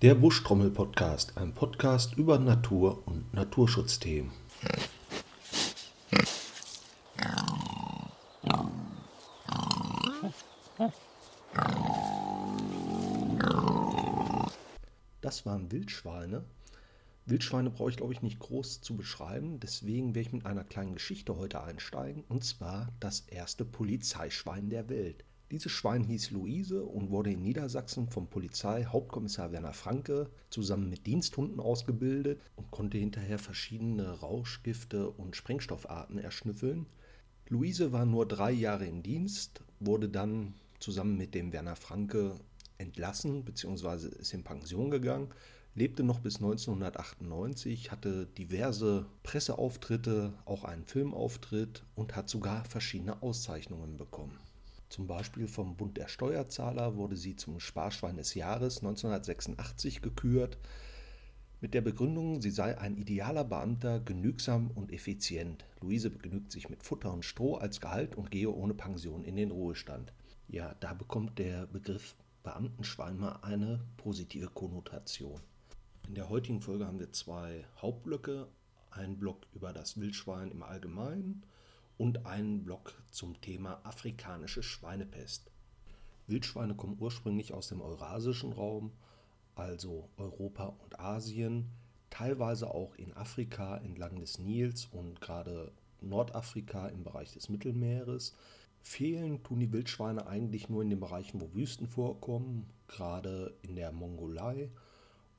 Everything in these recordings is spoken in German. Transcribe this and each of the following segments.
Der Buschtrommel-Podcast, ein Podcast über Natur und Naturschutzthemen. Das waren Wildschweine. Wildschweine brauche ich, glaube ich, nicht groß zu beschreiben. Deswegen werde ich mit einer kleinen Geschichte heute einsteigen. Und zwar das erste Polizeischwein der Welt. Dieses Schwein hieß Luise und wurde in Niedersachsen vom Polizeihauptkommissar Werner Franke zusammen mit Diensthunden ausgebildet und konnte hinterher verschiedene Rauschgifte und Sprengstoffarten erschnüffeln. Luise war nur drei Jahre im Dienst, wurde dann zusammen mit dem Werner Franke entlassen bzw. ist in Pension gegangen, lebte noch bis 1998, hatte diverse Presseauftritte, auch einen Filmauftritt und hat sogar verschiedene Auszeichnungen bekommen. Zum Beispiel vom Bund der Steuerzahler wurde sie zum Sparschwein des Jahres 1986 gekürt, mit der Begründung, sie sei ein idealer Beamter, genügsam und effizient. Luise begnügt sich mit Futter und Stroh als Gehalt und gehe ohne Pension in den Ruhestand. Ja, da bekommt der Begriff Beamtenschwein mal eine positive Konnotation. In der heutigen Folge haben wir zwei Hauptblöcke. Ein Block über das Wildschwein im Allgemeinen und einen Blog zum Thema afrikanische Schweinepest. Wildschweine kommen ursprünglich aus dem eurasischen Raum, also Europa und Asien, teilweise auch in Afrika entlang des Nils und gerade Nordafrika im Bereich des Mittelmeeres. Fehlen tun die Wildschweine eigentlich nur in den Bereichen, wo Wüsten vorkommen, gerade in der Mongolei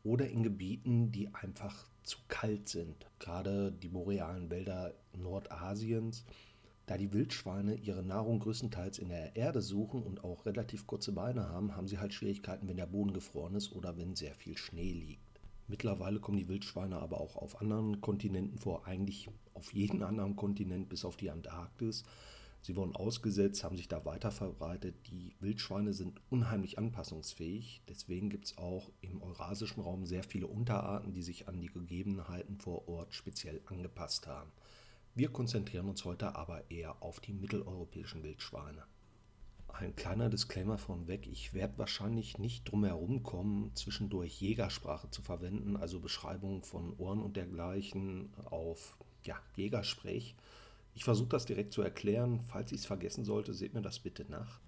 oder in Gebieten, die einfach zu kalt sind. Gerade die borealen Wälder Nordasiens da die Wildschweine ihre Nahrung größtenteils in der Erde suchen und auch relativ kurze Beine haben, haben sie halt Schwierigkeiten, wenn der Boden gefroren ist oder wenn sehr viel Schnee liegt. Mittlerweile kommen die Wildschweine aber auch auf anderen Kontinenten vor, eigentlich auf jedem anderen Kontinent bis auf die Antarktis. Sie wurden ausgesetzt, haben sich da weiter verbreitet. Die Wildschweine sind unheimlich anpassungsfähig. Deswegen gibt es auch im eurasischen Raum sehr viele Unterarten, die sich an die Gegebenheiten vor Ort speziell angepasst haben. Wir konzentrieren uns heute aber eher auf die mitteleuropäischen Wildschweine. Ein kleiner Disclaimer von weg, ich werde wahrscheinlich nicht drum herum kommen, zwischendurch Jägersprache zu verwenden, also Beschreibungen von Ohren und dergleichen auf ja, Jägersprech. Ich versuche das direkt zu erklären. Falls ich es vergessen sollte, seht mir das bitte nach.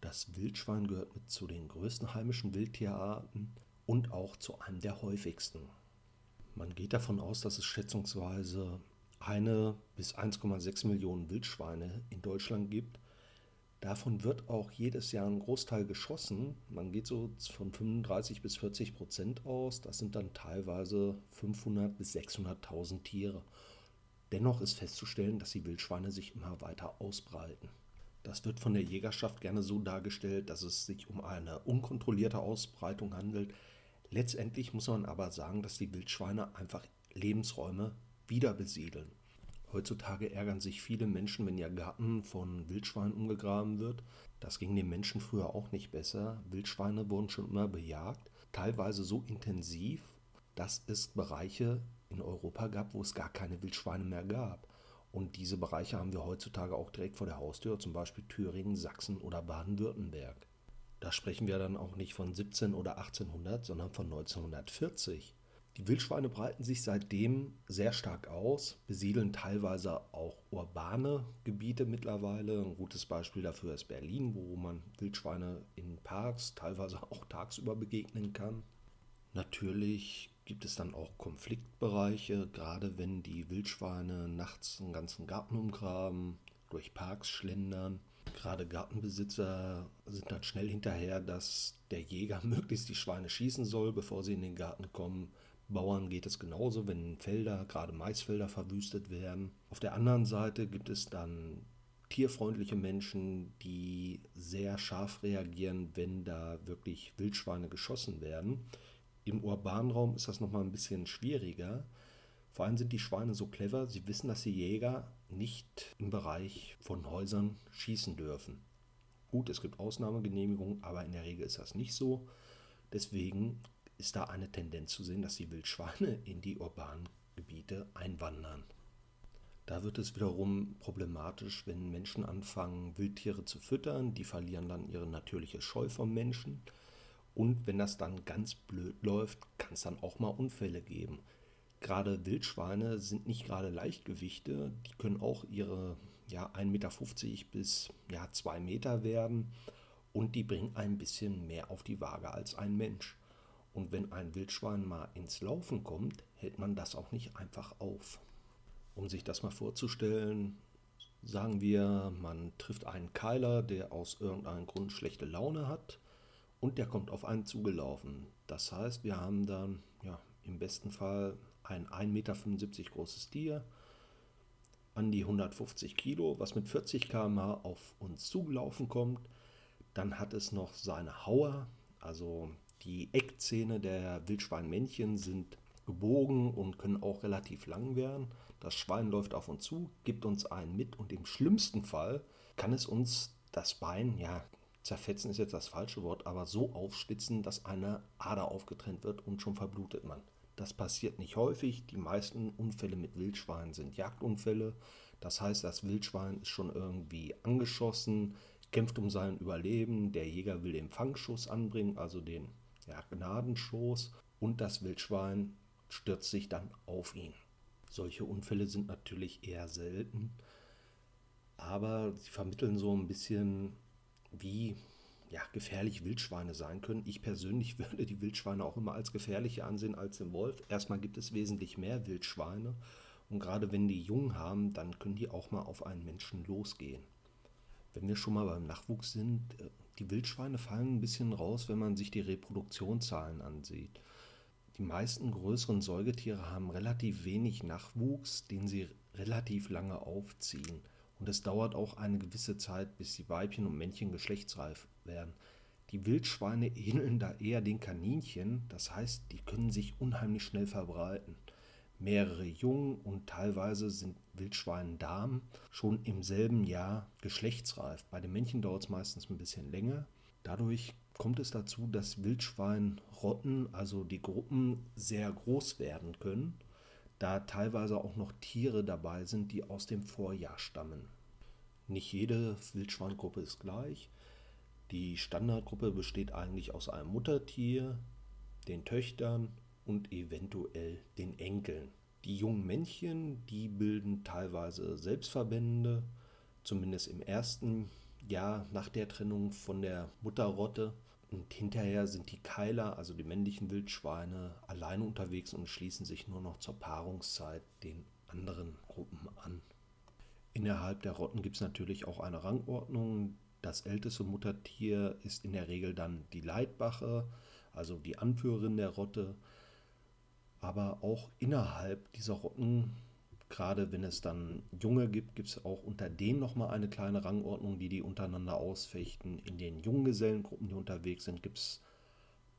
Das Wildschwein gehört mit zu den größten heimischen Wildtierarten und auch zu einem der häufigsten. Man geht davon aus, dass es schätzungsweise eine bis 1,6 Millionen Wildschweine in Deutschland gibt. Davon wird auch jedes Jahr ein Großteil geschossen. Man geht so von 35 bis 40 Prozent aus. Das sind dann teilweise 500 bis 600.000 Tiere. Dennoch ist festzustellen, dass die Wildschweine sich immer weiter ausbreiten. Das wird von der Jägerschaft gerne so dargestellt, dass es sich um eine unkontrollierte Ausbreitung handelt. Letztendlich muss man aber sagen, dass die Wildschweine einfach Lebensräume wieder besiedeln. Heutzutage ärgern sich viele Menschen, wenn ihr Garten von Wildschweinen umgegraben wird. Das ging den Menschen früher auch nicht besser. Wildschweine wurden schon immer bejagt, teilweise so intensiv, dass es Bereiche in Europa gab, wo es gar keine Wildschweine mehr gab. Und diese Bereiche haben wir heutzutage auch direkt vor der Haustür, zum Beispiel Thüringen, Sachsen oder Baden-Württemberg. Da sprechen wir dann auch nicht von 17 oder 1800, sondern von 1940. Die Wildschweine breiten sich seitdem sehr stark aus, besiedeln teilweise auch urbane Gebiete mittlerweile. Ein gutes Beispiel dafür ist Berlin, wo man Wildschweine in Parks teilweise auch tagsüber begegnen kann. Natürlich gibt es dann auch Konfliktbereiche, gerade wenn die Wildschweine nachts einen ganzen Garten umgraben, durch Parks schlendern. Gerade Gartenbesitzer sind dann schnell hinterher, dass der Jäger möglichst die Schweine schießen soll, bevor sie in den Garten kommen. Bauern geht es genauso, wenn Felder, gerade Maisfelder verwüstet werden. Auf der anderen Seite gibt es dann tierfreundliche Menschen, die sehr scharf reagieren, wenn da wirklich Wildschweine geschossen werden. Im urbanen Raum ist das nochmal ein bisschen schwieriger. Vor allem sind die Schweine so clever, sie wissen, dass die Jäger nicht im Bereich von Häusern schießen dürfen. Gut, es gibt Ausnahmegenehmigungen, aber in der Regel ist das nicht so. Deswegen ist da eine Tendenz zu sehen, dass die Wildschweine in die urbanen Gebiete einwandern. Da wird es wiederum problematisch, wenn Menschen anfangen, Wildtiere zu füttern. Die verlieren dann ihre natürliche Scheu vom Menschen. Und wenn das dann ganz blöd läuft, kann es dann auch mal Unfälle geben. Gerade Wildschweine sind nicht gerade Leichtgewichte, die können auch ihre ja, 1,50 Meter bis ja, 2 Meter werden und die bringen ein bisschen mehr auf die Waage als ein Mensch. Und wenn ein Wildschwein mal ins Laufen kommt, hält man das auch nicht einfach auf. Um sich das mal vorzustellen, sagen wir, man trifft einen Keiler, der aus irgendeinem Grund schlechte Laune hat und der kommt auf einen zugelaufen. Das heißt, wir haben dann ja, im besten Fall ein 1,75 Meter großes Tier, an die 150 Kilo, was mit 40 km auf uns zugelaufen kommt. Dann hat es noch seine Hauer, also die Eckzähne der Wildschweinmännchen sind gebogen und können auch relativ lang werden. Das Schwein läuft auf uns zu, gibt uns einen mit und im schlimmsten Fall kann es uns das Bein, ja, zerfetzen ist jetzt das falsche Wort, aber so aufschlitzen, dass eine Ader aufgetrennt wird und schon verblutet man. Das passiert nicht häufig. Die meisten Unfälle mit Wildschweinen sind Jagdunfälle. Das heißt, das Wildschwein ist schon irgendwie angeschossen, kämpft um sein Überleben. Der Jäger will den Fangschuss anbringen, also den ja, Gnadenschuss. Und das Wildschwein stürzt sich dann auf ihn. Solche Unfälle sind natürlich eher selten, aber sie vermitteln so ein bisschen, wie ja, gefährlich Wildschweine sein können. Ich persönlich würde die Wildschweine auch immer als gefährlicher ansehen als den Wolf. Erstmal gibt es wesentlich mehr Wildschweine und gerade wenn die jung haben, dann können die auch mal auf einen Menschen losgehen. Wenn wir schon mal beim Nachwuchs sind, äh, die Wildschweine fallen ein bisschen raus, wenn man sich die Reproduktionszahlen ansieht. Die meisten größeren Säugetiere haben relativ wenig Nachwuchs, den sie relativ lange aufziehen. Und es dauert auch eine gewisse Zeit, bis die Weibchen und Männchen geschlechtsreif werden. Die Wildschweine ähneln da eher den Kaninchen, das heißt, die können sich unheimlich schnell verbreiten. Mehrere Jungen und teilweise sind Wildschweinen-Damen schon im selben Jahr geschlechtsreif. Bei den Männchen dauert es meistens ein bisschen länger. Dadurch kommt es dazu, dass Wildschweinrotten, also die Gruppen, sehr groß werden können da teilweise auch noch Tiere dabei sind, die aus dem Vorjahr stammen. Nicht jede Wildschweingruppe ist gleich. Die Standardgruppe besteht eigentlich aus einem Muttertier, den Töchtern und eventuell den Enkeln. Die jungen Männchen, die bilden teilweise Selbstverbände, zumindest im ersten Jahr nach der Trennung von der Mutterrotte. Und hinterher sind die Keiler, also die männlichen Wildschweine, alleine unterwegs und schließen sich nur noch zur Paarungszeit den anderen Gruppen an. Innerhalb der Rotten gibt es natürlich auch eine Rangordnung. Das älteste Muttertier ist in der Regel dann die Leitbache, also die Anführerin der Rotte. Aber auch innerhalb dieser Rotten gerade wenn es dann Junge gibt, gibt es auch unter denen nochmal eine kleine Rangordnung, die die untereinander ausfechten. In den Junggesellengruppen, die unterwegs sind, gibt es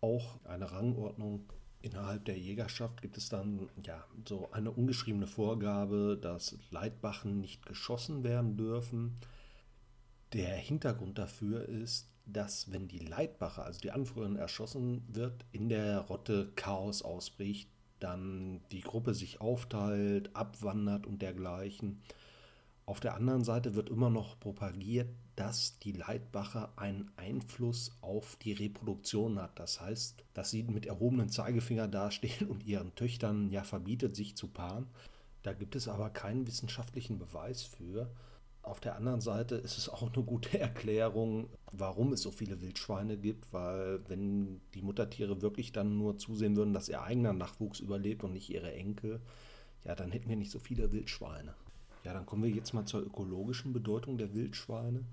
auch eine Rangordnung. Innerhalb der Jägerschaft gibt es dann ja so eine ungeschriebene Vorgabe, dass Leitbachen nicht geschossen werden dürfen. Der Hintergrund dafür ist, dass wenn die Leitbache, also die Anführerin, erschossen wird, in der Rotte Chaos ausbricht, dann die Gruppe sich aufteilt, abwandert und dergleichen. Auf der anderen Seite wird immer noch propagiert, dass die Leitbache einen Einfluss auf die Reproduktion hat. Das heißt, dass sie mit erhobenem Zeigefinger dastehen und ihren Töchtern ja verbietet, sich zu paaren. Da gibt es aber keinen wissenschaftlichen Beweis für. Auf der anderen Seite ist es auch eine gute Erklärung, warum es so viele Wildschweine gibt, weil wenn die Muttertiere wirklich dann nur zusehen würden, dass ihr eigener Nachwuchs überlebt und nicht ihre Enkel, ja, dann hätten wir nicht so viele Wildschweine. Ja, dann kommen wir jetzt mal zur ökologischen Bedeutung der Wildschweine.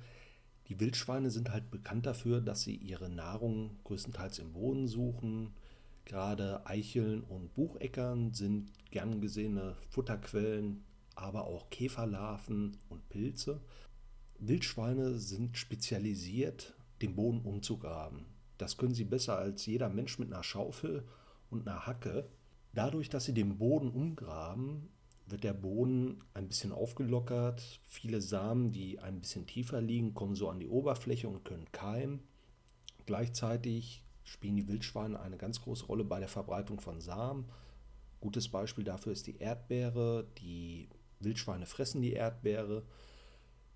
Die Wildschweine sind halt bekannt dafür, dass sie ihre Nahrung größtenteils im Boden suchen. Gerade Eicheln und Bucheckern sind gern gesehene Futterquellen aber auch Käferlarven und Pilze. Wildschweine sind spezialisiert, den Boden umzugraben. Das können sie besser als jeder Mensch mit einer Schaufel und einer Hacke. Dadurch, dass sie den Boden umgraben, wird der Boden ein bisschen aufgelockert. Viele Samen, die ein bisschen tiefer liegen, kommen so an die Oberfläche und können keimen. Gleichzeitig spielen die Wildschweine eine ganz große Rolle bei der Verbreitung von Samen. Gutes Beispiel dafür ist die Erdbeere, die Wildschweine fressen die Erdbeere,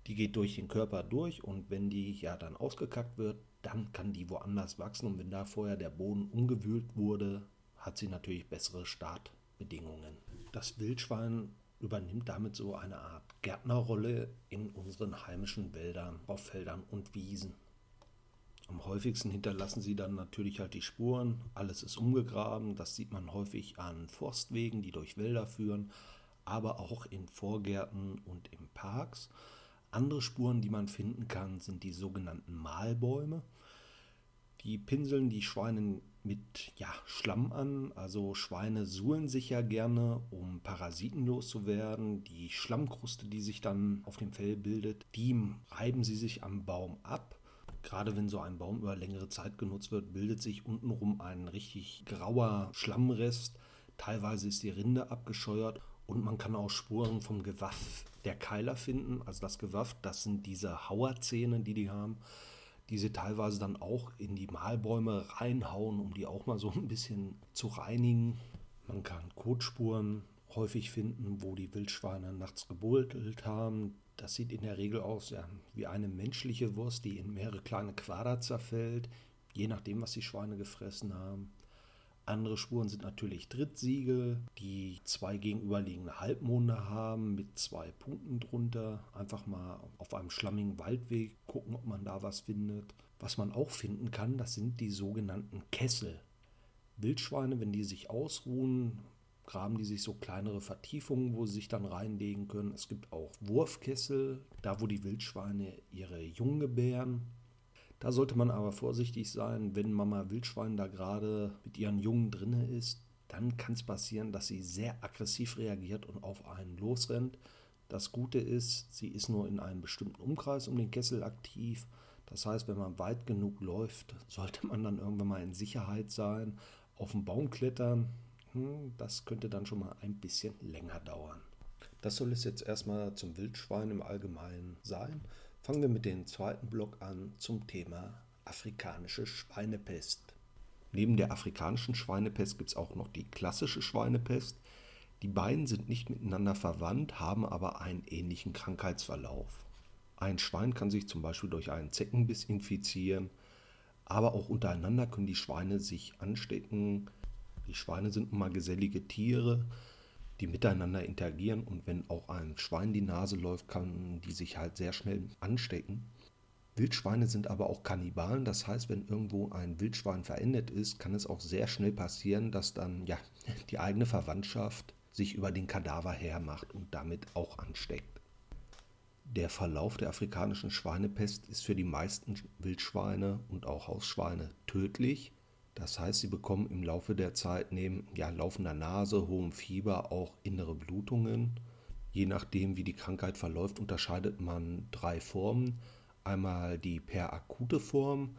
die geht durch den Körper durch und wenn die ja dann ausgekackt wird, dann kann die woanders wachsen und wenn da vorher der Boden umgewühlt wurde, hat sie natürlich bessere Startbedingungen. Das Wildschwein übernimmt damit so eine Art Gärtnerrolle in unseren heimischen Wäldern, auf Feldern und Wiesen. Am häufigsten hinterlassen sie dann natürlich halt die Spuren. Alles ist umgegraben. Das sieht man häufig an Forstwegen, die durch Wälder führen, aber auch in Vorgärten und in Parks. Andere Spuren, die man finden kann, sind die sogenannten Mahlbäume. Die pinseln die Schweine mit ja, Schlamm an. Also Schweine suhlen sich ja gerne, um Parasiten loszuwerden. Die Schlammkruste, die sich dann auf dem Fell bildet, die reiben sie sich am Baum ab. Gerade wenn so ein Baum über längere Zeit genutzt wird, bildet sich untenrum ein richtig grauer Schlammrest. Teilweise ist die Rinde abgescheuert und man kann auch Spuren vom Gewaff der Keiler finden. Also das Gewaff, das sind diese Hauerzähne, die die haben die sie teilweise dann auch in die Mahlbäume reinhauen, um die auch mal so ein bisschen zu reinigen. Man kann Kotspuren häufig finden, wo die Wildschweine nachts gebuddelt haben. Das sieht in der Regel aus ja, wie eine menschliche Wurst, die in mehrere kleine Quader zerfällt, je nachdem, was die Schweine gefressen haben. Andere Spuren sind natürlich Drittsiegel, die zwei gegenüberliegende Halbmonde haben mit zwei Punkten drunter. Einfach mal auf einem schlammigen Waldweg gucken, ob man da was findet. Was man auch finden kann, das sind die sogenannten Kessel. Wildschweine, wenn die sich ausruhen, graben die sich so kleinere Vertiefungen, wo sie sich dann reinlegen können. Es gibt auch Wurfkessel, da wo die Wildschweine ihre Jungen gebären. Da sollte man aber vorsichtig sein, wenn Mama Wildschwein da gerade mit ihren Jungen drinne ist, dann kann es passieren, dass sie sehr aggressiv reagiert und auf einen losrennt. Das Gute ist, sie ist nur in einem bestimmten Umkreis um den Kessel aktiv. Das heißt, wenn man weit genug läuft, sollte man dann irgendwann mal in Sicherheit sein, auf den Baum klettern. Hm, das könnte dann schon mal ein bisschen länger dauern. Das soll es jetzt erstmal zum Wildschwein im Allgemeinen sein. Fangen wir mit dem zweiten Block an zum Thema afrikanische Schweinepest. Neben der afrikanischen Schweinepest gibt es auch noch die klassische Schweinepest. Die beiden sind nicht miteinander verwandt, haben aber einen ähnlichen Krankheitsverlauf. Ein Schwein kann sich zum Beispiel durch einen Zeckenbiss infizieren, aber auch untereinander können die Schweine sich anstecken. Die Schweine sind nun mal gesellige Tiere die miteinander interagieren und wenn auch ein Schwein die Nase läuft, kann die sich halt sehr schnell anstecken. Wildschweine sind aber auch Kannibalen, das heißt, wenn irgendwo ein Wildschwein verendet ist, kann es auch sehr schnell passieren, dass dann ja die eigene Verwandtschaft sich über den Kadaver hermacht und damit auch ansteckt. Der Verlauf der afrikanischen Schweinepest ist für die meisten Wildschweine und auch Hausschweine tödlich. Das heißt, sie bekommen im Laufe der Zeit neben ja, laufender Nase, hohem Fieber auch innere Blutungen. Je nachdem, wie die Krankheit verläuft, unterscheidet man drei Formen. Einmal die perakute Form.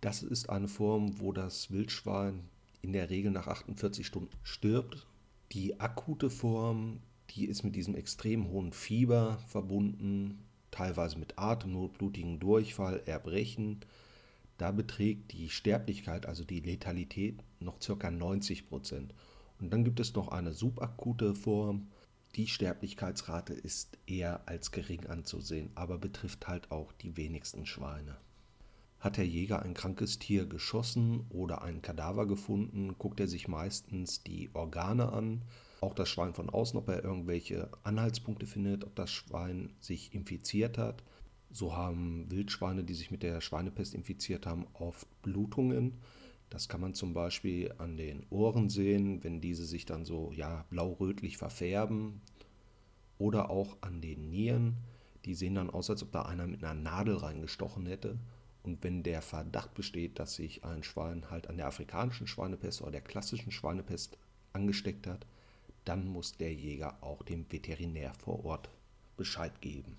Das ist eine Form, wo das Wildschwein in der Regel nach 48 Stunden stirbt. Die akute Form, die ist mit diesem extrem hohen Fieber verbunden, teilweise mit Atemnot, blutigen Durchfall, Erbrechen da beträgt die Sterblichkeit, also die Letalität, noch ca. 90 Prozent. Und dann gibt es noch eine subakute Form. Die Sterblichkeitsrate ist eher als gering anzusehen, aber betrifft halt auch die wenigsten Schweine. Hat der Jäger ein krankes Tier geschossen oder einen Kadaver gefunden, guckt er sich meistens die Organe an, auch das Schwein von außen, ob er irgendwelche Anhaltspunkte findet, ob das Schwein sich infiziert hat. So haben Wildschweine, die sich mit der Schweinepest infiziert haben, oft Blutungen. Das kann man zum Beispiel an den Ohren sehen, wenn diese sich dann so ja, blau-rötlich verfärben. Oder auch an den Nieren. Die sehen dann aus, als ob da einer mit einer Nadel reingestochen hätte. Und wenn der Verdacht besteht, dass sich ein Schwein halt an der afrikanischen Schweinepest oder der klassischen Schweinepest angesteckt hat, dann muss der Jäger auch dem Veterinär vor Ort Bescheid geben.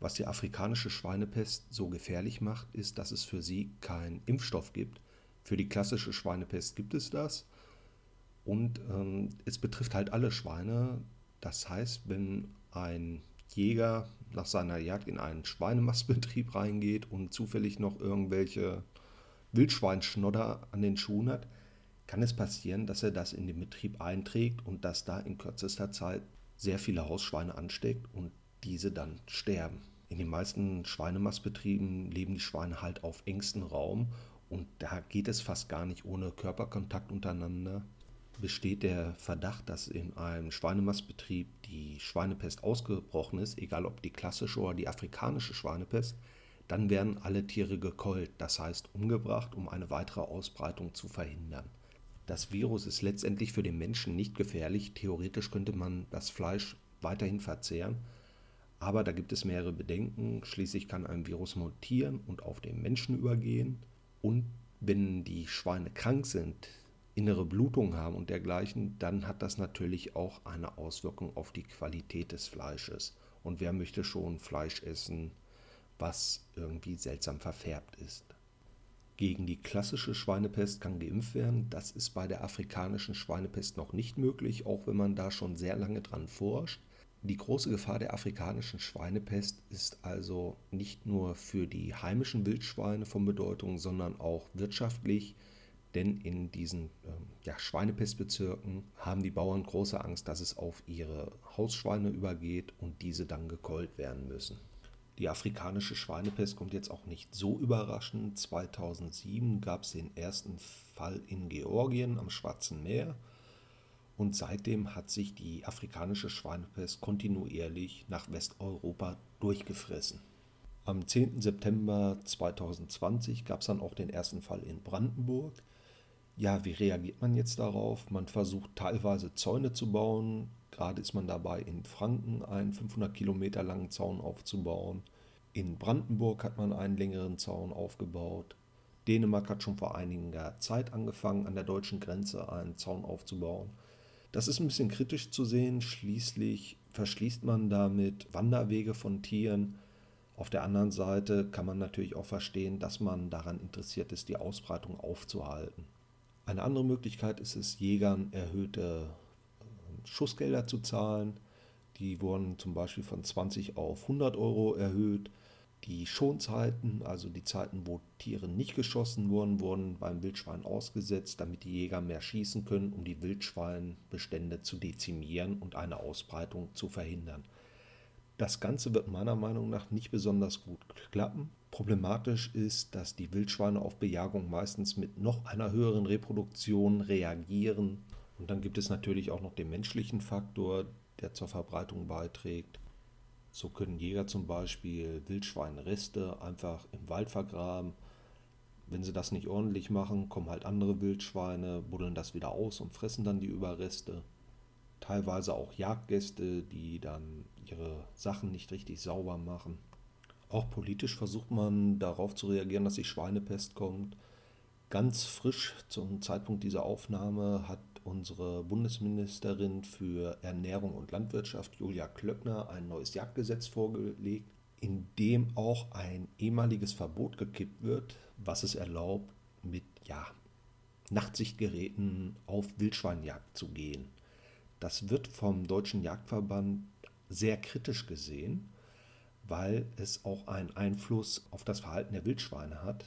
Was die afrikanische Schweinepest so gefährlich macht, ist, dass es für sie keinen Impfstoff gibt. Für die klassische Schweinepest gibt es das. Und ähm, es betrifft halt alle Schweine. Das heißt, wenn ein Jäger nach seiner Jagd in einen Schweinemastbetrieb reingeht und zufällig noch irgendwelche Wildschweinschnodder an den Schuhen hat, kann es passieren, dass er das in den Betrieb einträgt und dass da in kürzester Zeit sehr viele Hausschweine ansteckt und diese dann sterben. In den meisten Schweinemastbetrieben leben die Schweine halt auf engstem Raum und da geht es fast gar nicht ohne Körperkontakt untereinander. Besteht der Verdacht, dass in einem Schweinemastbetrieb die Schweinepest ausgebrochen ist, egal ob die klassische oder die afrikanische Schweinepest, dann werden alle Tiere gekeult, das heißt umgebracht, um eine weitere Ausbreitung zu verhindern. Das Virus ist letztendlich für den Menschen nicht gefährlich. Theoretisch könnte man das Fleisch weiterhin verzehren, aber da gibt es mehrere Bedenken. Schließlich kann ein Virus mutieren und auf den Menschen übergehen. Und wenn die Schweine krank sind, innere Blutung haben und dergleichen, dann hat das natürlich auch eine Auswirkung auf die Qualität des Fleisches. Und wer möchte schon Fleisch essen, was irgendwie seltsam verfärbt ist? Gegen die klassische Schweinepest kann geimpft werden. Das ist bei der afrikanischen Schweinepest noch nicht möglich, auch wenn man da schon sehr lange dran forscht. Die große Gefahr der afrikanischen Schweinepest ist also nicht nur für die heimischen Wildschweine von Bedeutung, sondern auch wirtschaftlich, denn in diesen ähm, ja, Schweinepestbezirken haben die Bauern große Angst, dass es auf ihre Hausschweine übergeht und diese dann gekeult werden müssen. Die afrikanische Schweinepest kommt jetzt auch nicht so überraschend. 2007 gab es den ersten Fall in Georgien am Schwarzen Meer und seitdem hat sich die afrikanische Schweinepest kontinuierlich nach Westeuropa durchgefressen. Am 10. September 2020 gab es dann auch den ersten Fall in Brandenburg. Ja, wie reagiert man jetzt darauf? Man versucht teilweise Zäune zu bauen. Gerade ist man dabei, in Franken einen 500 Kilometer langen Zaun aufzubauen. In Brandenburg hat man einen längeren Zaun aufgebaut. Dänemark hat schon vor einiger Zeit angefangen, an der deutschen Grenze einen Zaun aufzubauen. Das ist ein bisschen kritisch zu sehen. Schließlich verschließt man damit Wanderwege von Tieren. Auf der anderen Seite kann man natürlich auch verstehen, dass man daran interessiert ist, die Ausbreitung aufzuhalten. Eine andere Möglichkeit ist es, Jägern erhöhte äh, Schussgelder zu zahlen. Die wurden zum Beispiel von 20 auf 100 Euro erhöht. Die Schonzeiten, also die Zeiten, wo Tiere nicht geschossen wurden, wurden beim Wildschwein ausgesetzt, damit die Jäger mehr schießen können, um die Wildschweinbestände zu dezimieren und eine Ausbreitung zu verhindern. Das Ganze wird meiner Meinung nach nicht besonders gut klappen. Problematisch ist, dass die Wildschweine auf Bejagung meistens mit noch einer höheren Reproduktion reagieren. Und dann gibt es natürlich auch noch den menschlichen Faktor, der zur Verbreitung beiträgt. So können Jäger zum Beispiel Wildschweinreste einfach im Wald vergraben. Wenn sie das nicht ordentlich machen, kommen halt andere Wildschweine, buddeln das wieder aus und fressen dann die Überreste. Teilweise auch Jagdgäste, die dann ihre Sachen nicht richtig sauber machen. Auch politisch versucht man darauf zu reagieren, dass die Schweinepest kommt. Ganz frisch zum Zeitpunkt dieser Aufnahme hat unsere Bundesministerin für Ernährung und Landwirtschaft, Julia Klöckner, ein neues Jagdgesetz vorgelegt, in dem auch ein ehemaliges Verbot gekippt wird, was es erlaubt, mit ja, Nachtsichtgeräten auf Wildschweinjagd zu gehen. Das wird vom Deutschen Jagdverband sehr kritisch gesehen, weil es auch einen Einfluss auf das Verhalten der Wildschweine hat.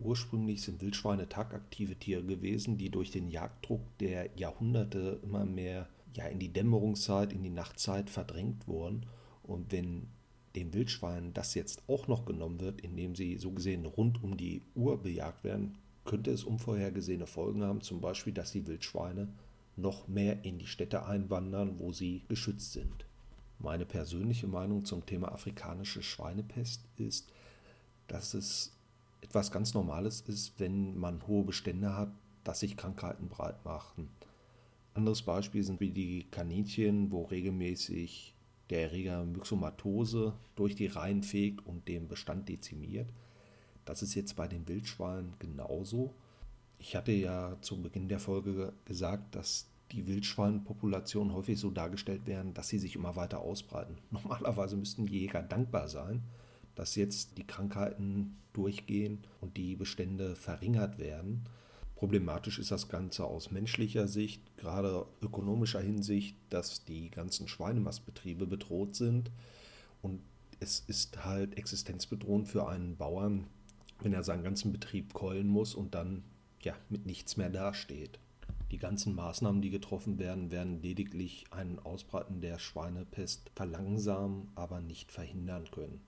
Ursprünglich sind Wildschweine tagaktive Tiere gewesen, die durch den Jagddruck der Jahrhunderte immer mehr ja, in die Dämmerungszeit, in die Nachtzeit verdrängt wurden. Und wenn den Wildschweinen das jetzt auch noch genommen wird, indem sie so gesehen rund um die Uhr bejagt werden, könnte es unvorhergesehene Folgen haben, zum Beispiel, dass die Wildschweine noch mehr in die Städte einwandern, wo sie geschützt sind. Meine persönliche Meinung zum Thema afrikanische Schweinepest ist, dass es etwas ganz Normales ist, wenn man hohe Bestände hat, dass sich Krankheiten breit machen. Anderes Beispiel sind wie die Kaninchen, wo regelmäßig der Erreger Myxomatose durch die Reihen fegt und den Bestand dezimiert. Das ist jetzt bei den Wildschweinen genauso. Ich hatte ja zu Beginn der Folge gesagt, dass die Wildschweinpopulationen häufig so dargestellt werden, dass sie sich immer weiter ausbreiten. Normalerweise müssten die Jäger dankbar sein, dass jetzt die Krankheiten durchgehen und die Bestände verringert werden. Problematisch ist das Ganze aus menschlicher Sicht, gerade ökonomischer Hinsicht, dass die ganzen Schweinemastbetriebe bedroht sind. Und es ist halt existenzbedrohend für einen Bauern, wenn er seinen ganzen Betrieb keulen muss und dann ja mit nichts mehr dasteht. Die ganzen Maßnahmen, die getroffen werden, werden lediglich ein Ausbreiten der Schweinepest verlangsamen, aber nicht verhindern können.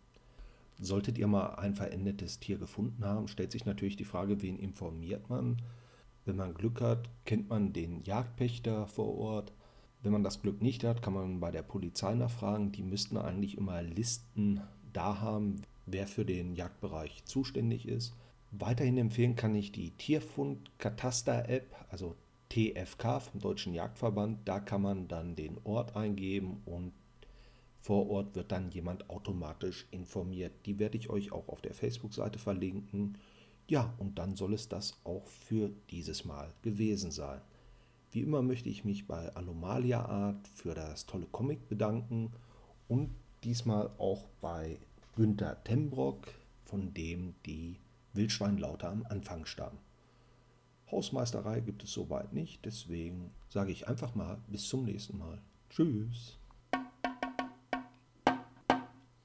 Solltet ihr mal ein verendetes Tier gefunden haben, stellt sich natürlich die Frage, wen informiert man? Wenn man Glück hat, kennt man den Jagdpächter vor Ort. Wenn man das Glück nicht hat, kann man bei der Polizei nachfragen. Die müssten eigentlich immer Listen da haben, wer für den Jagdbereich zuständig ist. Weiterhin empfehlen kann ich die Tierfund-Kataster-App, also TFK vom Deutschen Jagdverband. Da kann man dann den Ort eingeben und vor Ort wird dann jemand automatisch informiert. Die werde ich euch auch auf der Facebook-Seite verlinken. Ja, und dann soll es das auch für dieses Mal gewesen sein. Wie immer möchte ich mich bei Anomalia Art für das tolle Comic bedanken und diesmal auch bei Günter Tembrock, von dem die Wildschweinlaute am Anfang stammen. Hausmeisterei gibt es soweit nicht, deswegen sage ich einfach mal bis zum nächsten Mal. Tschüss.